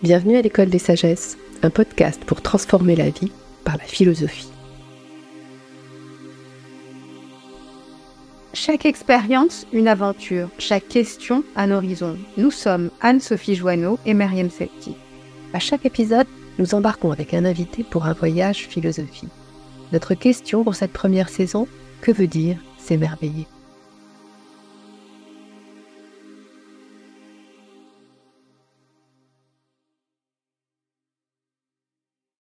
Bienvenue à l'école des sagesses, un podcast pour transformer la vie par la philosophie. Chaque expérience, une aventure, chaque question, un horizon. Nous sommes Anne-Sophie Joanneau et Myriam Septi. À chaque épisode, nous embarquons avec un invité pour un voyage philosophie. Notre question pour cette première saison, que veut dire s'émerveiller?